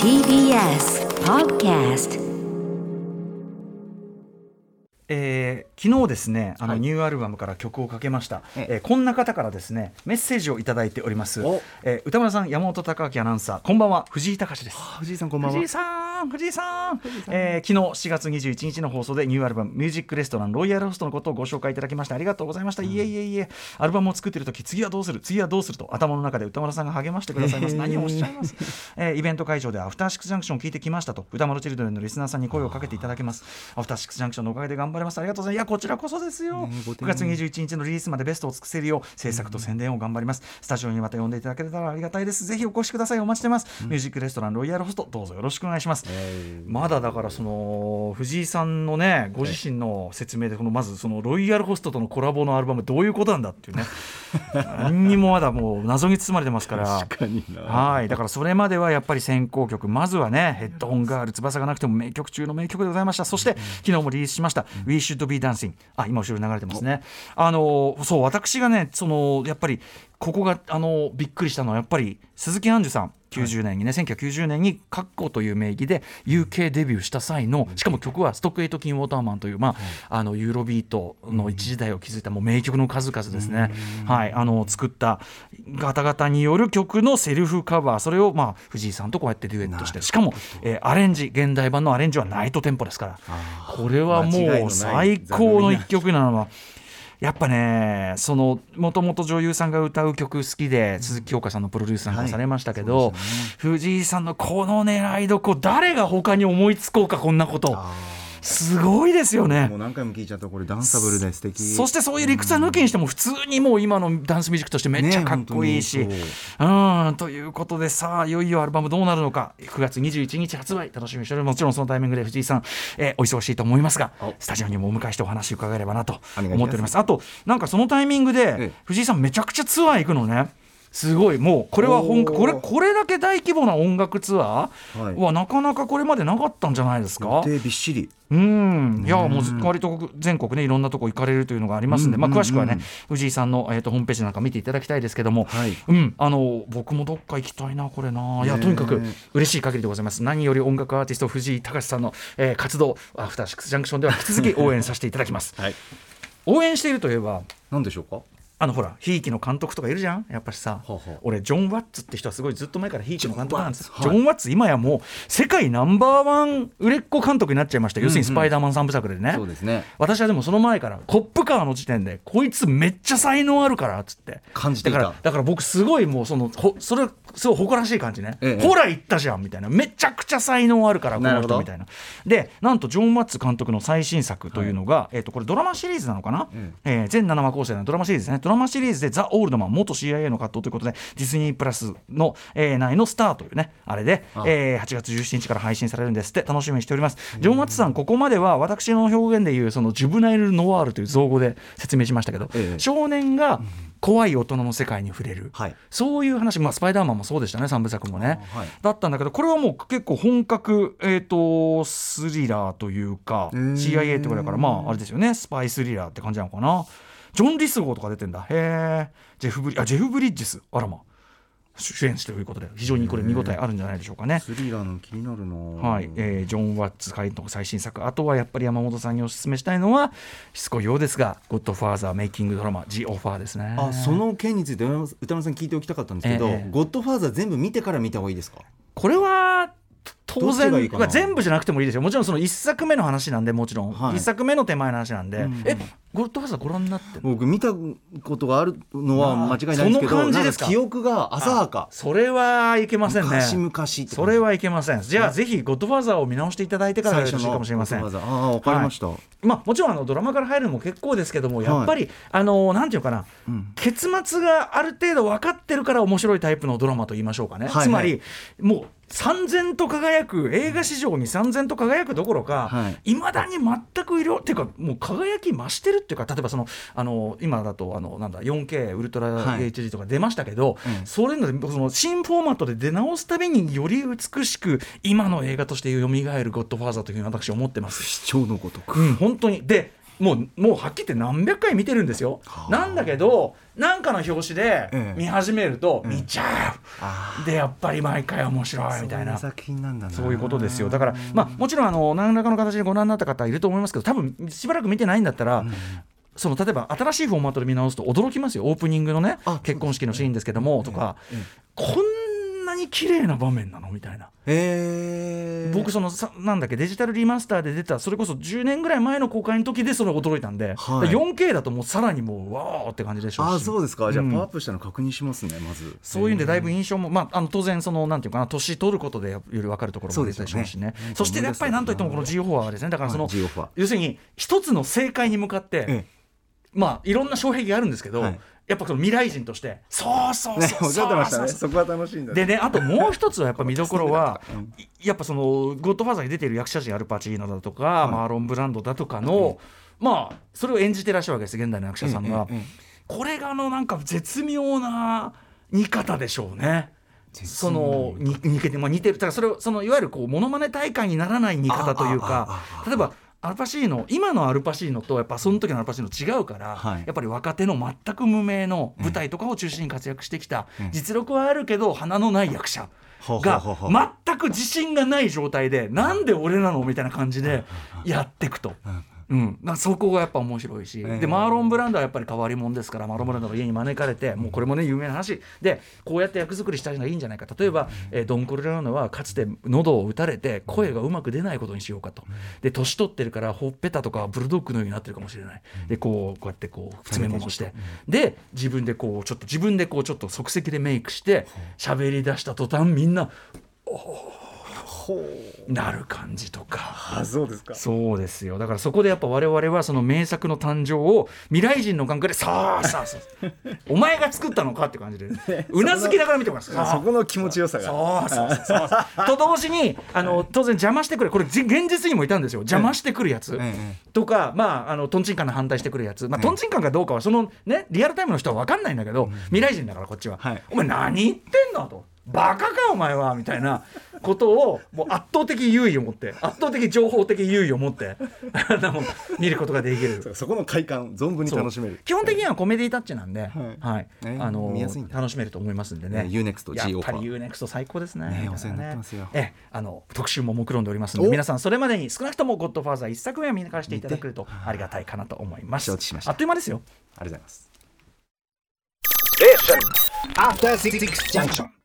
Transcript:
TBS Podcast. えー昨日ですねあのはい。ニューアルバムから曲をかけました、ええ。ーこんな方からですねメッセージをいただいております。お、えー歌丸さん山本隆明アナウンサーこんばんは。藤井隆です。藤井さんこんばんは。藤井さん藤井さん。えー昨日7月21日の放送でニューアルバム「ミュージックレストランロイヤルホスト」のことをご紹介いただきましてありがとうございました、いえいえいえ。アルバムを作っている時次はどうする？次はどうする？と頭の中で歌丸さんが励ましてくださいます。何をおっしゃいます、えーイベント会場でアフターシックスジャンクションを聞いてきましたと歌丸チルドレンのリスナーさんに声をかけていただけます。アフターシックスジャンクションのおかげで頑張れます。ありがとうございます。いやこちらこそですよ、9ねご丁寧月21日のリリースまでベストを尽くせるよう制作と宣伝を頑張ります、スタジオにまた呼んでいただけたらありがたいです。ぜひお越しください。お待ちしてます、ミュージックレストランロイヤルホストどうぞよろしくお願いします、まだだからその藤井さんのねご自身の説明でこのまずそのロイヤルホストとのコラボのアルバムどういうことなんだっていうね何にもまだもう謎に包まれてますから。はい。だからそれまではやっぱり先行曲。まずはねヘッドホンガール翼がなくても名曲中の名曲でございました。そして昨日もリリースしました「We Should Be Dancing」あ今後ろに流れてますね。あのそう私がねそのやっぱりここがあのびっくりしたのはやっぱり鈴木杏樹さん90年にね、1990年に「カッコ」という名義で UK デビューした際のしかも曲は「ストックエイト・キン・ウォーターマン」という、まあ、あのユーロビートの一時代を築いたもう名曲の数々ですね、はい、あの作った方々による曲のセルフカバーそれを、まあ、藤井さんとこうやってデュエットしてしかも、えーアレンジ現代版のアレンジはナイトテンポですからこれはもう最高の一曲なのは。やっぱねそのもともと女優さんが歌う曲好きで、鈴木京香さんのプロデュースなんかもされましたけど、藤井さんのこの狙いどこ誰が他に思いつこうかこんなことすごいですよね。もう何回も聞いちゃったこれダンサブルで素敵。そしてそういう理屈は抜きにしても普通にもう今のダンスミュージックとしてめっちゃかっこいいし、ね本う。んということでさあいよいよアルバムどうなるのか。9月21日発売。楽しみにしております。もちろんそのタイミングで藤井さん、えーお忙しいと思いますがお。スタジオにもお迎えしてお話を伺えればなと思っております。あとなんかそのタイミングでええ。藤井さんめちゃくちゃツアー行くのねすごい。もうこれは本これこれだけ大規模な音楽ツアはい。ーはなかなかこれまでなかったんじゃないですか、予定びっしり。うん、いやもう割と全国ねいろんなとこ行かれるというのがありますんで、まあ、詳しくはね藤井さんの、えー、とホームページなんか見ていただきたいですけども、はい。うん、あの僕もどっか行きたいなこれな。いやとにかく嬉しい限りでございます。何より音楽アーティスト藤井隆さんの、えー活動アフターシックスジャンクションでは引き続き応援させていただきます。はい。応援しているといえば何でしょうか？あのほらひいきの監督とかいるじゃん？やっぱしさ、俺ジョン・ワッツって人はすごいずっと前からひいきの監督なんですジョンワッツ今やもう世界ナンバーワン売れっ子監督になっちゃいました、要するにスパイダーマン3部作でね。そうですね。私はでもその前からコップカーの時点でこいつめっちゃ才能あるからっつって。感じてだからだから僕すごいもうそのほそれすごい誇らしい感じね、ええ。ほら言ったじゃんみたいな。めちゃくちゃ才能あるからこの人みたいな。でなんとジョン・ワッツ監督の最新作というのが、えっとこれドラマシリーズなのかな、うん。えー全7話構成のドラマシリーズですね。ドラマシリーズでザ・オールドマン元 CIA の葛藤ということでディズニープラスの、えー内のスターというねあれで、あえー8月17日から配信されるんですって。楽しみにしております。ジョン・ワッツさんここまでは私の表現でいうそのジュブナイル・ノワールという造語で説明しましたけど、ええ。少年が怖い大人の世界に触れる、はい。そういう話、まあ、スパイダーマンもそうでしたね。3部作もね、あはい。だったんだけどこれはもう結構本格、えー、とスリラーというか CIA ってことだからまああれですよね。スパイスリラーって感じなのかな。ジョン・リスゴーとか出てんだ。へえジェフブリあジェフ・ブリッジス。あらま主演ということで非常にこれ見応えあるんじゃないでしょうかね。スリラーの気になるなはい。えージョン・ワッツ監督最新作あとはやっぱり山本さんにお勧めしたいのはしつこいようですが「ゴッドファーザーメイキングドラマ The Offer」ですね。あその件について歌丸さん聞いておきたかったんですけど、ええ。ゴッドファーザー全部見てから見た方がいいですか？これは当然いかな。全部じゃなくてもいいですよ。もちろんその1作目の話なんでもちろん、はい。1作目の手前の話なんで、うんえゴッドファーザーご覧になってる僕見たことがあるのは間違いないんですけそのど感じですか？記憶が浅はか。それはいけませんね。昔々それはいけません。じゃあぜひゴッドファーザーを見直していただいてからよろしいかもしれません。ああわかりました、まあ、もちろんあのドラマから入るのも結構ですけどもやっぱり、あのなんていうかな、うん。結末がある程度分かってるから面白いタイプのドラマと言いましょうかね、はいはい。つまりもう三千と輝く映画史上に三千と輝くどころか、はい。まだに全く色っていうかもう輝き増してるっていうか例えばそのあの今だとあのなんだ 4K ウルトラはい。HD とか出ましたけど、うん。それのでその新フォーマットで出直すたびにより美しく今の映画として蘇る「ゴッドファーザー」というふうに私は思ってます。視聴のごとく。うん、本当に。でもうもうはっきり言って何百回見てるんですよ。なんだけどなんかの表紙でええ。見始めると見ちゃあう、でやっぱり毎回面白いみたいな。作品なんだな。そういうことですよ。だから、まあ、もちろんあの何らかの形でご覧になった方いると思いますけど多分しばらく見てないんだったら、その例えば新しいフォーマットで見直すと驚きますよ。オープニングのねあ結婚式のシーンですけどもとか、こんなに綺麗な場面なの？みたいな。えー、僕そのさなんだっけ？デジタルリマスターで出た。それこそ10年ぐらい前の公開の時でそれ驚いたんで、はい。4K だともうさらにもうわーって感じでしょうし。あそうですか。じゃあうん。パワーアップしたの確認しますね、まず。そういうんでだいぶ印象も、まあ、あの当然そのなんていうかな年取ることでより分かるところも出たりしますしね。ね。そしてやっぱりなんといってもこの G4 はですねだからその、はい G4 は要するに一つの正解に向かって、え。まあいろんな障壁があるんですけど、はいやっぱその未来人としてそうそうそうおっしゃってましたね。そうそこは楽しいんだ。でねあともう一つはやっぱ見どころは、いやっぱその「ゴッドファーザー」に出ている役者陣アルパチーノだとか、マーロン・ブランドだとかの、まあそれを演じてらっしゃるわけです現代の役者さんが、ええええこれがあのなんか絶妙な似方でしょうね。そのに似てまあ、似てる。だからそれをそのいわゆるこうモノマネ大会にならない似方というか例えばアルパシーノ今のアルパシーノとやっぱその時のアルパシーノ違うから、はい。やっぱり若手の全く無名の舞台とかを中心に活躍してきた、実力はあるけど鼻のない役者が全く自信がない状態でなんで俺なのみたいな感じでやっていくと。うん、なそこがやっぱ面白いし、ええ。でマーロン・ブランドはやっぱり変わり者ですからマーロン・ブランドが家に招かれてもうこれもね有名な話。でこうやって役作りしたのがいいんじゃないか。例えば、えードン・コルレオーネはかつて喉を打たれて声がうまく出ないことにしようかと。で年取ってるからほっぺたとかブルドッグのようになってるかもしれない。でこうこうやってこう詰め物して。で自分でこうちょっと自分でこうちょっと即席でメイクして喋り出した途端みんなほうなる感じとか。あそうですか。そうですよ。だからそこでやっぱ我々はその名作の誕生を未来人の感覚でさあさあさあ お前が作ったのかって感じで。うなずきながら見てます。そこの気持ちよさが。そうそうそうそうと同時にあの当然邪魔してくる。これじ現実にもいたんですよ。邪魔してくるやつ、ええとかまああのトンチンカンに反対してくるやつ、まあ、トンチンカンかどうかはそのねリアルタイムの人は分かんないんだけど、未来人だからこっちは、はい。お前何言ってんのと。バカかお前は。みたいなことをもう圧倒的優位を持って圧倒的情報的優位を持ってあの見ることができる。そこの快感存分に楽しめる。基本的にはコメディタッチなんで、はい。ねあの楽しめると思いますんでね。ね UNEXT やっ G オファーぱり UNEXT 最高ですね。ねお世話になってますよ。ええあの特集も目論んでおりますので、お。皆さんそれまでに少なくともゴッドファーザー一作目は見返していただけるとありがたいかなと思います。承知しました。あっという間ですよ。ありがとうございます。After Six Junction.